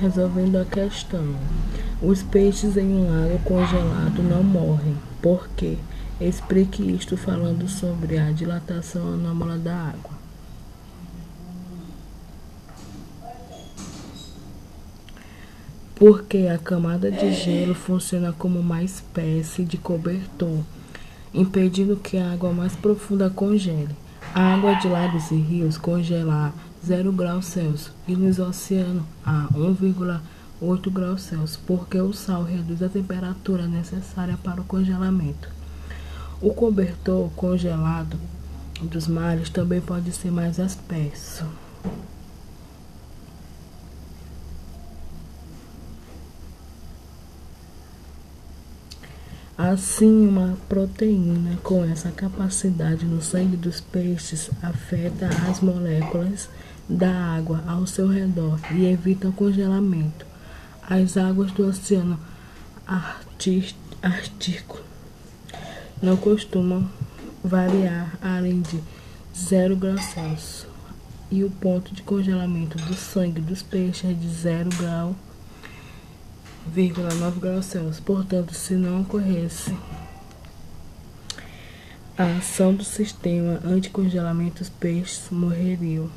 Resolvendo a questão. Os peixes em um lago congelado não morrem. Por quê? Explique isto falando sobre a dilatação anômala da água. Porque a camada de gelo funciona como uma espécie de cobertor, impedindo que a água mais profunda congele. A água de lagos e rios congela a 0 graus Celsius e nos oceanos a 1,8 graus Celsius, porque o sal reduz a temperatura necessária para o congelamento. O cobertor congelado dos mares também pode ser mais espesso. Assim, uma proteína com essa capacidade no sangue dos peixes afeta as moléculas da água ao seu redor e evita o congelamento. As águas do Oceano Ártico não costumam variar além de 0 graus Celsius e o ponto de congelamento do sangue dos peixes é de 0 grau 0,9 graus Celsius. Portanto, se não ocorresse a ação do sistema anticongelamento, os peixes morreriam.